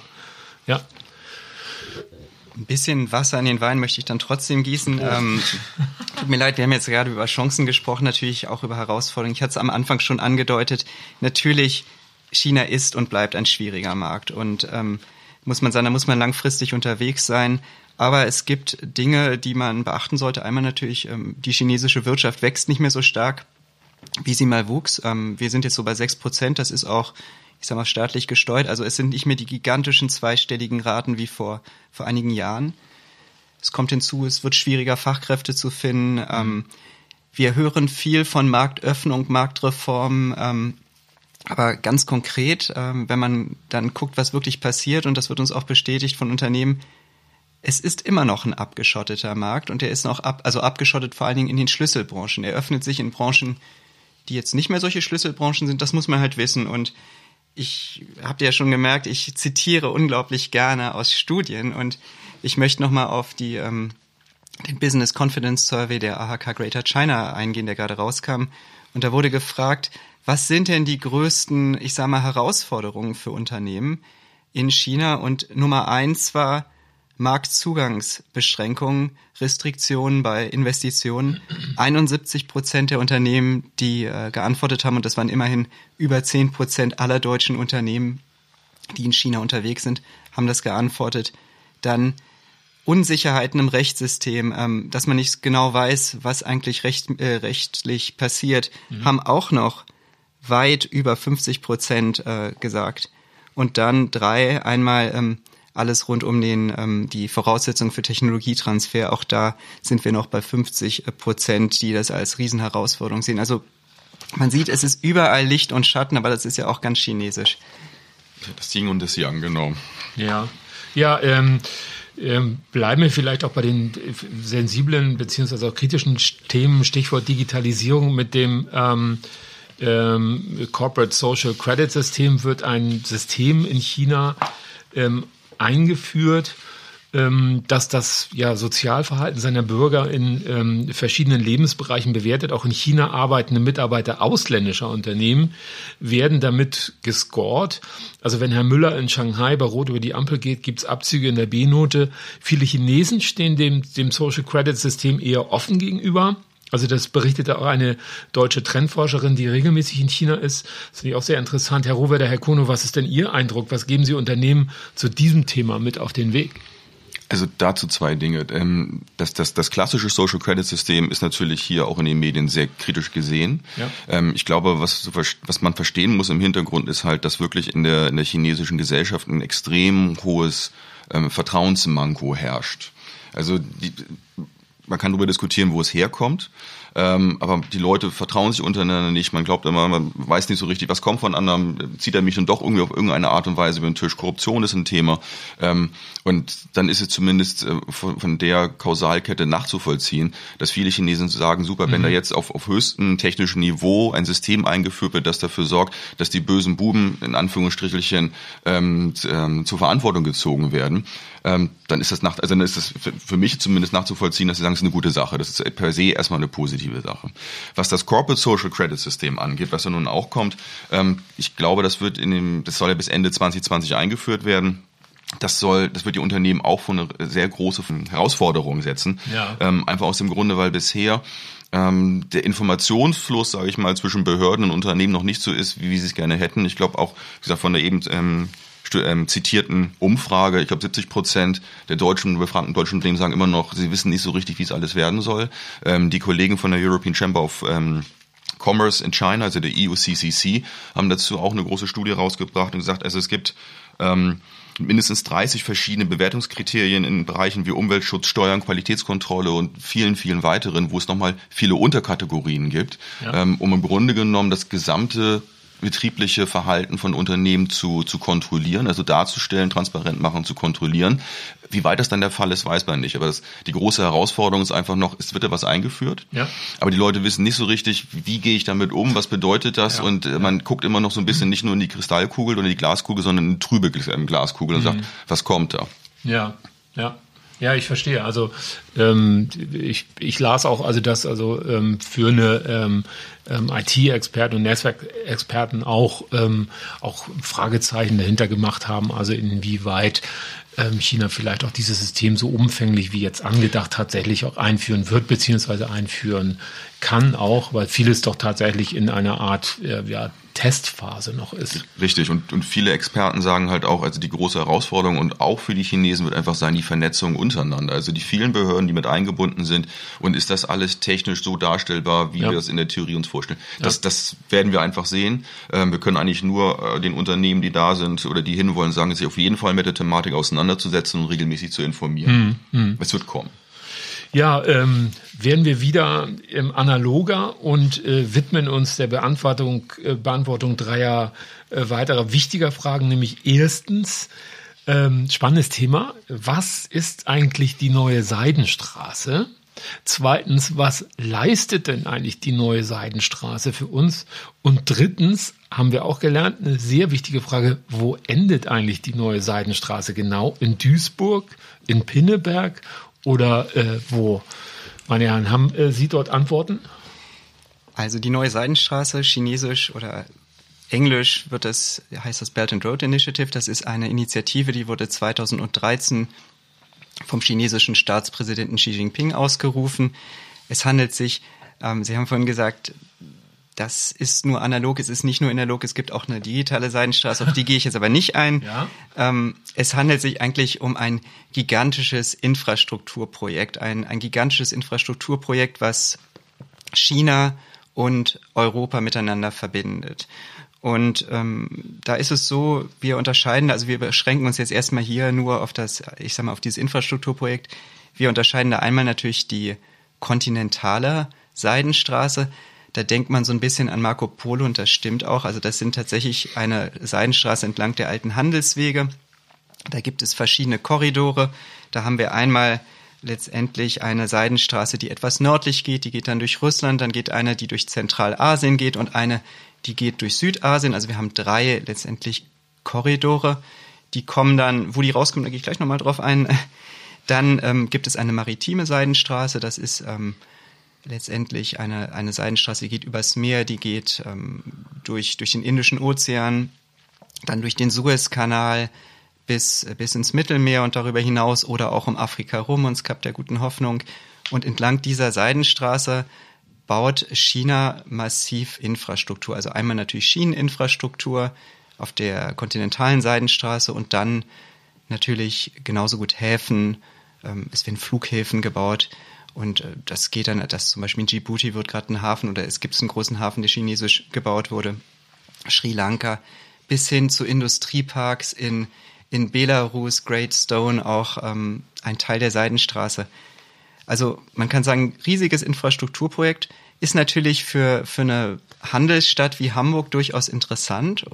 Ein bisschen Wasser in den Wein möchte ich dann trotzdem gießen. Ähm, tut mir leid, wir haben jetzt gerade über Chancen gesprochen, natürlich auch über Herausforderungen. Ich hatte es am Anfang schon angedeutet. Natürlich, China ist und bleibt ein schwieriger Markt und ähm, muss man sagen, da muss man langfristig unterwegs sein. Aber es gibt Dinge, die man beachten sollte. Einmal natürlich, ähm, die chinesische Wirtschaft wächst nicht mehr so stark, wie sie mal wuchs. Ähm, wir sind jetzt so bei sechs Prozent. Das ist auch, ich sag mal, staatlich gesteuert. Also es sind nicht mehr die gigantischen zweistelligen Raten wie vor, vor einigen Jahren. Es kommt hinzu, es wird schwieriger, Fachkräfte zu finden. Ähm, wir hören viel von Marktöffnung, Marktreform. Ähm, aber ganz konkret, ähm, wenn man dann guckt, was wirklich passiert, und das wird uns auch bestätigt von Unternehmen, es ist immer noch ein abgeschotteter Markt und er ist noch ab, also abgeschottet vor allen Dingen in den Schlüsselbranchen. Er öffnet sich in Branchen, die jetzt nicht mehr solche Schlüsselbranchen sind, das muss man halt wissen. Und ich habt ja schon gemerkt, ich zitiere unglaublich gerne aus Studien und ich möchte nochmal auf die, ähm, den Business Confidence Survey der AHK Greater China eingehen, der gerade rauskam. Und da wurde gefragt, was sind denn die größten, ich sag mal, Herausforderungen für Unternehmen in China? Und Nummer eins war Marktzugangsbeschränkungen, Restriktionen bei Investitionen. 71 Prozent der Unternehmen, die äh, geantwortet haben, und das waren immerhin über 10 Prozent aller deutschen Unternehmen, die in China unterwegs sind, haben das geantwortet. dann Unsicherheiten im Rechtssystem, ähm, dass man nicht genau weiß, was eigentlich recht, äh, rechtlich passiert, mhm. haben auch noch weit über 50 Prozent äh, gesagt. Und dann drei, einmal ähm, alles rund um den ähm, die Voraussetzungen für Technologietransfer. Auch da sind wir noch bei 50 Prozent, die das als Riesenherausforderung sehen. Also man sieht, es ist überall Licht und Schatten, aber das ist ja auch ganz chinesisch. Das Ying und das Yang, genau. Ja, ja. Ähm ähm, bleiben wir vielleicht auch bei den sensiblen beziehungsweise auch kritischen Themen, Stichwort Digitalisierung mit dem ähm, ähm, Corporate Social Credit System wird ein System in China ähm, eingeführt, ähm, dass das ja Sozialverhalten seiner Bürger in ähm, verschiedenen Lebensbereichen bewertet. Auch in China arbeitende Mitarbeiter ausländischer Unternehmen werden damit gescored. Also wenn Herr Müller in Shanghai bei Rot über die Ampel geht, gibt's Abzüge in der B-Note. Viele Chinesen stehen dem, dem Social Credit System eher offen gegenüber. Also das berichtete auch eine deutsche Trendforscherin, die regelmäßig in China ist. Das finde ich auch sehr interessant. Herr Rohweder, Herr Kono, was ist denn Ihr Eindruck? Was geben Sie Unternehmen zu diesem Thema mit auf den Weg? Also dazu zwei Dinge. Ähm, das, das, das klassische Social Credit System ist natürlich hier auch in den Medien sehr kritisch gesehen. Ja. Ähm, ich glaube, was, was man verstehen muss im Hintergrund ist halt, dass wirklich in der, in der chinesischen Gesellschaft ein extrem hohes ähm, Vertrauensmanko herrscht. Also die, man kann darüber diskutieren, wo es herkommt. Ähm, aber die Leute vertrauen sich untereinander nicht. Man glaubt immer, man weiß nicht so richtig, was kommt von anderen. Zieht er mich dann doch irgendwie auf irgendeine Art und Weise über den Tisch. Korruption ist ein Thema. Ähm, und dann ist es zumindest äh, von, von, der Kausalkette nachzuvollziehen, dass viele Chinesen sagen, super, mhm. wenn da jetzt auf, auf höchstem technischen Niveau ein System eingeführt wird, das dafür sorgt, dass die bösen Buben in Anführungsstrichelchen ähm, ähm, zur Verantwortung gezogen werden, ähm, dann ist das nach, also dann ist das für mich zumindest nachzuvollziehen, dass sie sagen, es ist eine gute Sache. Das ist per se erstmal eine positive Sache. Was das Corporate Social Credit System angeht, was ja nun auch kommt, ähm, ich glaube, das wird in dem, das soll ja bis Ende 2020 eingeführt werden das soll, das wird die Unternehmen auch vor eine sehr große Herausforderung setzen. Ja. Ähm, einfach aus dem Grunde, weil bisher ähm, der Informationsfluss, sage ich mal, zwischen Behörden und Unternehmen noch nicht so ist, wie, wie sie es gerne hätten. Ich glaube auch, wie gesagt, von der eben ähm, ähm, zitierten Umfrage, ich glaube 70 Prozent der deutschen befragten deutschen Unternehmen sagen immer noch, sie wissen nicht so richtig, wie es alles werden soll. Ähm, die Kollegen von der European Chamber of ähm, Commerce in China, also der EUCCC, haben dazu auch eine große Studie rausgebracht und gesagt, also es gibt ähm, mindestens 30 verschiedene Bewertungskriterien in Bereichen wie Umweltschutz, Steuern, Qualitätskontrolle und vielen, vielen weiteren, wo es nochmal viele Unterkategorien gibt, ja. ähm, um im Grunde genommen das gesamte betriebliche Verhalten von Unternehmen zu, zu kontrollieren, also darzustellen, transparent machen, zu kontrollieren. Wie weit das dann der Fall ist, weiß man nicht. Aber das, die große Herausforderung ist einfach noch, es wird ja was eingeführt. Ja. Aber die Leute wissen nicht so richtig, wie gehe ich damit um, was bedeutet das? Ja. Und äh, man guckt immer noch so ein bisschen nicht nur in die Kristallkugel oder die Glaskugel, sondern in eine trübe Glaskugel und mhm. sagt, was kommt da? Ja, ja. Ja, ich verstehe. Also ähm, ich, ich las auch, also dass also ähm, für eine ähm, ähm, IT-Experten und Netzwerkexperten auch ähm, auch Fragezeichen dahinter gemacht haben. Also inwieweit ähm, China vielleicht auch dieses System so umfänglich wie jetzt angedacht tatsächlich auch einführen wird beziehungsweise einführen kann auch, weil vieles doch tatsächlich in einer Art äh, ja, Testphase noch ist. Richtig, und, und viele Experten sagen halt auch, also die große Herausforderung und auch für die Chinesen wird einfach sein, die Vernetzung untereinander. Also die vielen Behörden, die mit eingebunden sind und ist das alles technisch so darstellbar, wie ja. wir das in der Theorie uns vorstellen. Das, ja. das werden wir einfach sehen. Ähm, wir können eigentlich nur äh, den Unternehmen, die da sind oder die hinwollen, sagen, sich auf jeden Fall mit der Thematik auseinanderzusetzen und regelmäßig zu informieren. Mhm. Es wird kommen. Ja, ähm, werden wir wieder ähm, analoger und äh, widmen uns der Beantwortung, äh, Beantwortung dreier äh, weiterer wichtiger Fragen, nämlich erstens, ähm, spannendes Thema, was ist eigentlich die neue Seidenstraße? Zweitens, was leistet denn eigentlich die neue Seidenstraße für uns? Und drittens haben wir auch gelernt, eine sehr wichtige Frage, wo endet eigentlich die neue Seidenstraße genau? In Duisburg, in Pinneberg oder äh, wo? Meine Herren, haben äh, Sie dort Antworten? Also die neue Seidenstraße, chinesisch oder englisch wird das, heißt das Belt and Road Initiative. Das ist eine Initiative, die wurde 2013 vom chinesischen Staatspräsidenten Xi Jinping ausgerufen. Es handelt sich, ähm, Sie haben vorhin gesagt, das ist nur analog, es ist nicht nur analog, es gibt auch eine digitale Seidenstraße, auf die gehe ich jetzt aber nicht ein. Ja. Ähm, es handelt sich eigentlich um ein gigantisches Infrastrukturprojekt, ein, ein gigantisches Infrastrukturprojekt, was China und Europa miteinander verbindet. Und ähm, da ist es so, wir unterscheiden, also wir beschränken uns jetzt erstmal hier nur auf das, ich sag mal, auf dieses Infrastrukturprojekt. Wir unterscheiden da einmal natürlich die kontinentale Seidenstraße. Da denkt man so ein bisschen an Marco Polo und das stimmt auch. Also das sind tatsächlich eine Seidenstraße entlang der alten Handelswege. Da gibt es verschiedene Korridore. Da haben wir einmal letztendlich eine Seidenstraße, die etwas nördlich geht, die geht dann durch Russland, dann geht eine, die durch Zentralasien geht und eine, die geht durch Südasien. Also wir haben drei letztendlich Korridore, die kommen dann, wo die rauskommen, da gehe ich gleich nochmal drauf ein. Dann ähm, gibt es eine maritime Seidenstraße, das ist ähm, letztendlich eine, eine Seidenstraße, die geht übers Meer, die geht ähm, durch, durch den Indischen Ozean, dann durch den Suezkanal, bis, bis ins Mittelmeer und darüber hinaus oder auch um Afrika rum und Kap der Guten Hoffnung. Und entlang dieser Seidenstraße baut China massiv Infrastruktur. Also einmal natürlich Schieneninfrastruktur auf der kontinentalen Seidenstraße und dann natürlich genauso gut Häfen. Ähm, es werden Flughäfen gebaut. Und äh, das geht dann, dass zum Beispiel in Djibouti wird gerade ein Hafen oder es gibt einen großen Hafen, der chinesisch gebaut wurde. Sri Lanka bis hin zu Industrieparks in in Belarus, Great Stone auch ähm, ein Teil der Seidenstraße. Also man kann sagen, riesiges Infrastrukturprojekt ist natürlich für, für eine Handelsstadt wie Hamburg durchaus interessant,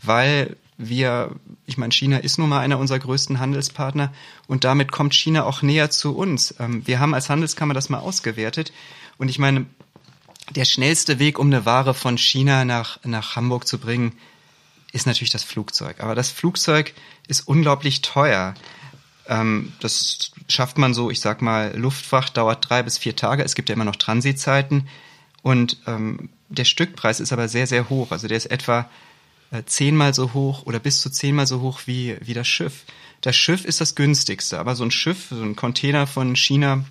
weil wir, ich meine, China ist nun mal einer unserer größten Handelspartner und damit kommt China auch näher zu uns. Ähm, wir haben als Handelskammer das mal ausgewertet und ich meine, der schnellste Weg, um eine Ware von China nach, nach Hamburg zu bringen, ist natürlich das Flugzeug. Aber das Flugzeug ist unglaublich teuer. Ähm, das schafft man so, ich sag mal, Luftfracht dauert drei bis vier Tage. Es gibt ja immer noch Transitzeiten. Und ähm, der Stückpreis ist aber sehr, sehr hoch. Also der ist etwa zehnmal so hoch oder bis zu zehnmal so hoch wie, wie das Schiff. Das Schiff ist das günstigste, aber so ein Schiff, so ein Container von China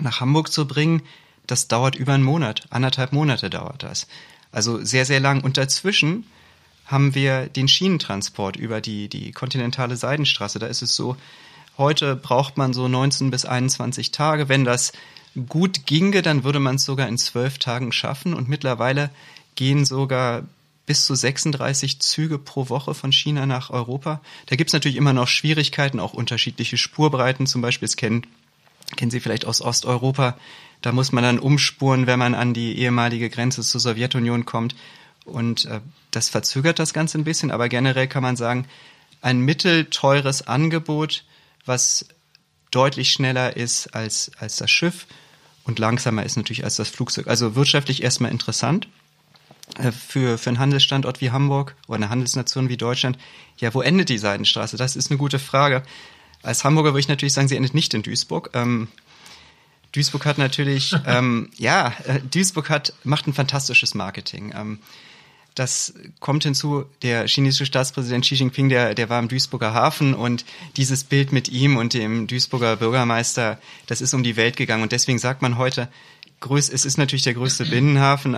nach Hamburg zu bringen, das dauert über einen Monat. Anderthalb Monate dauert das. Also sehr, sehr lang. Und dazwischen haben wir den Schienentransport über die, die kontinentale Seidenstraße. Da ist es so, heute braucht man so 19 bis 21 Tage. Wenn das gut ginge, dann würde man es sogar in zwölf Tagen schaffen. Und mittlerweile gehen sogar bis zu 36 Züge pro Woche von China nach Europa. Da gibt es natürlich immer noch Schwierigkeiten, auch unterschiedliche Spurbreiten. Zum Beispiel, das kennen, kennen Sie vielleicht aus Osteuropa. Da muss man dann umspuren, wenn man an die ehemalige Grenze zur Sowjetunion kommt. Und äh, das verzögert das Ganze ein bisschen, aber generell kann man sagen, ein mittelteures Angebot, was deutlich schneller ist als, als das Schiff und langsamer ist natürlich als das Flugzeug. Also wirtschaftlich erstmal interessant für, für einen Handelsstandort wie Hamburg oder eine Handelsnation wie Deutschland. Ja, wo endet die Seidenstraße? Das ist eine gute Frage. Als Hamburger würde ich natürlich sagen, sie endet nicht in Duisburg. Ähm, Duisburg hat natürlich, ähm, ja, äh, Duisburg hat, macht ein fantastisches Marketing. Ähm, das kommt hinzu, der chinesische Staatspräsident Xi Jinping, der, der war im Duisburger Hafen und dieses Bild mit ihm und dem Duisburger Bürgermeister, das ist um die Welt gegangen. Und deswegen sagt man heute, größ, es ist natürlich der größte Binnenhafen.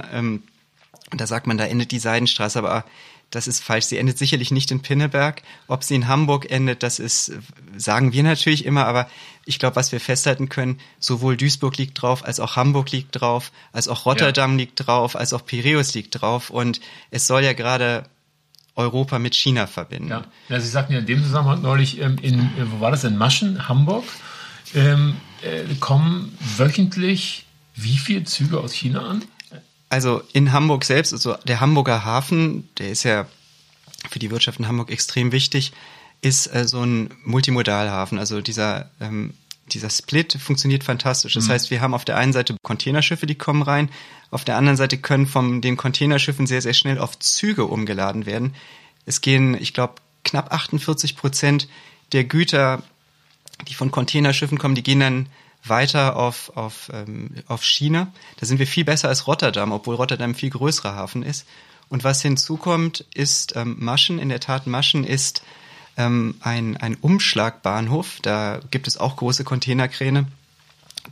Und da sagt man, da endet die Seidenstraße, aber das ist falsch. Sie endet sicherlich nicht in Pinneberg. Ob sie in Hamburg endet, das ist, sagen wir natürlich immer, aber ich glaube, was wir festhalten können, sowohl Duisburg liegt drauf, als auch Hamburg liegt drauf, als auch Rotterdam ja. liegt drauf, als auch Piräus liegt drauf. Und es soll ja gerade Europa mit China verbinden. Ja, ja Sie sagten ja in dem Zusammenhang neulich, ähm, in, wo war das, in Maschen, Hamburg, ähm, äh, kommen wöchentlich wie viele Züge aus China an? Also in Hamburg selbst, also der Hamburger Hafen, der ist ja für die Wirtschaft in Hamburg extrem wichtig, ist äh, so ein Multimodalhafen. Also dieser, ähm, dieser Split funktioniert fantastisch. Das mhm. heißt, wir haben auf der einen Seite Containerschiffe, die kommen rein, auf der anderen Seite können von den Containerschiffen sehr, sehr schnell auf Züge umgeladen werden. Es gehen, ich glaube, knapp 48 Prozent der Güter, die von Containerschiffen kommen, die gehen dann weiter auf, auf, ähm, auf China. Da sind wir viel besser als Rotterdam, obwohl Rotterdam ein viel größerer Hafen ist. Und was hinzukommt, ist ähm, Maschen. In der Tat, Maschen ist ähm, ein, ein Umschlagbahnhof. Da gibt es auch große Containerkräne.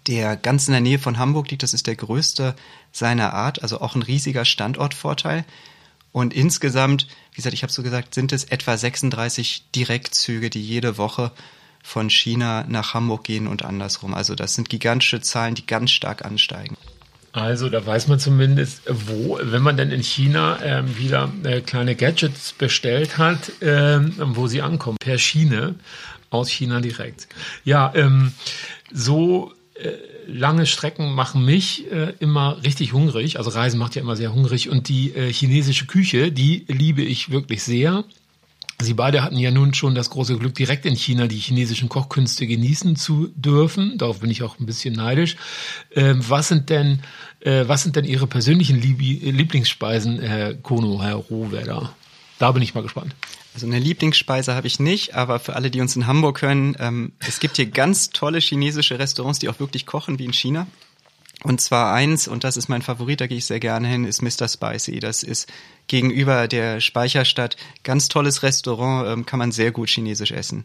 der ganz in der Nähe von Hamburg liegt. Das ist der größte seiner Art, also auch ein riesiger Standortvorteil. Und insgesamt, wie gesagt, ich habe so gesagt, sind es etwa 36 Direktzüge, die jede Woche von China nach Hamburg gehen und andersrum. Also das sind gigantische Zahlen, die ganz stark ansteigen. Also da weiß man zumindest, wo, wenn man denn in China ähm, wieder äh, kleine Gadgets bestellt hat, ähm, wo sie ankommen, per Schiene aus China direkt. Ja, ähm, so äh, lange Strecken machen mich äh, immer richtig hungrig. Also Reisen macht ja immer sehr hungrig und die äh, chinesische Küche, die liebe ich wirklich sehr. Sie beide hatten ja nun schon das große Glück, direkt in China die chinesischen Kochkünste genießen zu dürfen. Darauf bin ich auch ein bisschen neidisch. Ähm, was sind denn, äh, was sind denn Ihre persönlichen Lieb Lieblingsspeisen, Herr Kono, Herr Rohwedder? Da bin ich mal gespannt. Also eine Lieblingsspeise habe ich nicht, aber für alle, die uns in Hamburg hören, ähm, es gibt hier ganz tolle chinesische Restaurants, die auch wirklich kochen wie in China. Und zwar eins, und das ist mein Favorit, da gehe ich sehr gerne hin, ist Mr. Spicy. Das ist gegenüber der Speicherstadt ganz tolles Restaurant, ähm, kann man sehr gut chinesisch essen.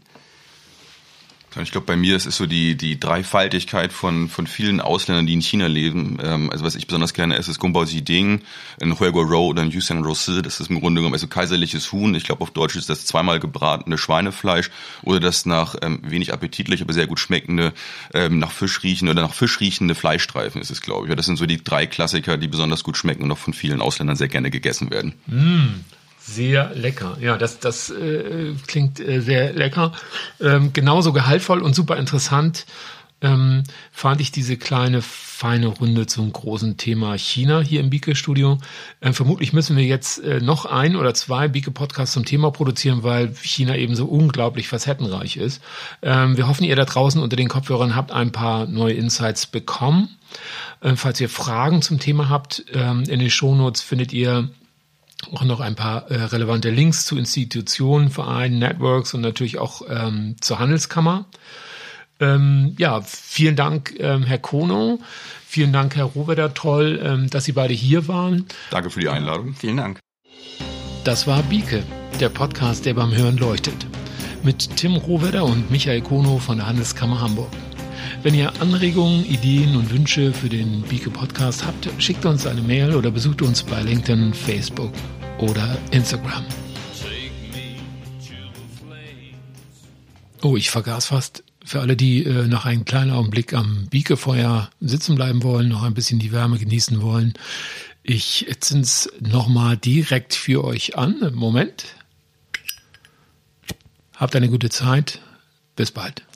Ich glaube, bei mir ist es so die, die Dreifaltigkeit von, von vielen Ausländern, die in China leben. Ähm, also was ich besonders gerne esse, ist Gumbao Jiding, ein Huego Row oder ein Yusang Rosi. Das ist im Grunde genommen also kaiserliches Huhn. Ich glaube, auf Deutsch ist das zweimal gebratene Schweinefleisch oder das nach ähm, wenig appetitlich, aber sehr gut schmeckende, ähm, nach Fisch riechende oder nach Fisch riechende Fleischstreifen ist es, glaube ich. Das sind so die drei Klassiker, die besonders gut schmecken und auch von vielen Ausländern sehr gerne gegessen werden. Mm. Sehr lecker. Ja, das, das äh, klingt äh, sehr lecker. Ähm, genauso gehaltvoll und super interessant ähm, fand ich diese kleine feine Runde zum großen Thema China hier im Bieke Studio. Ähm, vermutlich müssen wir jetzt äh, noch ein oder zwei Bieke Podcasts zum Thema produzieren, weil China eben so unglaublich facettenreich ist. Ähm, wir hoffen, ihr da draußen unter den Kopfhörern habt ein paar neue Insights bekommen. Ähm, falls ihr Fragen zum Thema habt, ähm, in den Shownotes findet ihr auch noch ein paar äh, relevante Links zu Institutionen, Vereinen, Networks und natürlich auch ähm, zur Handelskammer. Ähm, ja, vielen Dank, ähm, Herr Kono. Vielen Dank, Herr Roberter. Toll, ähm, dass Sie beide hier waren. Danke für die Einladung. Vielen Dank. Das war Bieke, der Podcast, der beim Hören leuchtet. Mit Tim Rohwedder und Michael Kono von der Handelskammer Hamburg. Wenn ihr Anregungen, Ideen und Wünsche für den Bieke Podcast habt, schickt uns eine Mail oder besucht uns bei LinkedIn, Facebook oder Instagram. Oh, ich vergaß fast. Für alle, die äh, noch einen kleinen Augenblick am Biekefeuer sitzen bleiben wollen, noch ein bisschen die Wärme genießen wollen, ich zins nochmal direkt für euch an. Moment. Habt eine gute Zeit. Bis bald.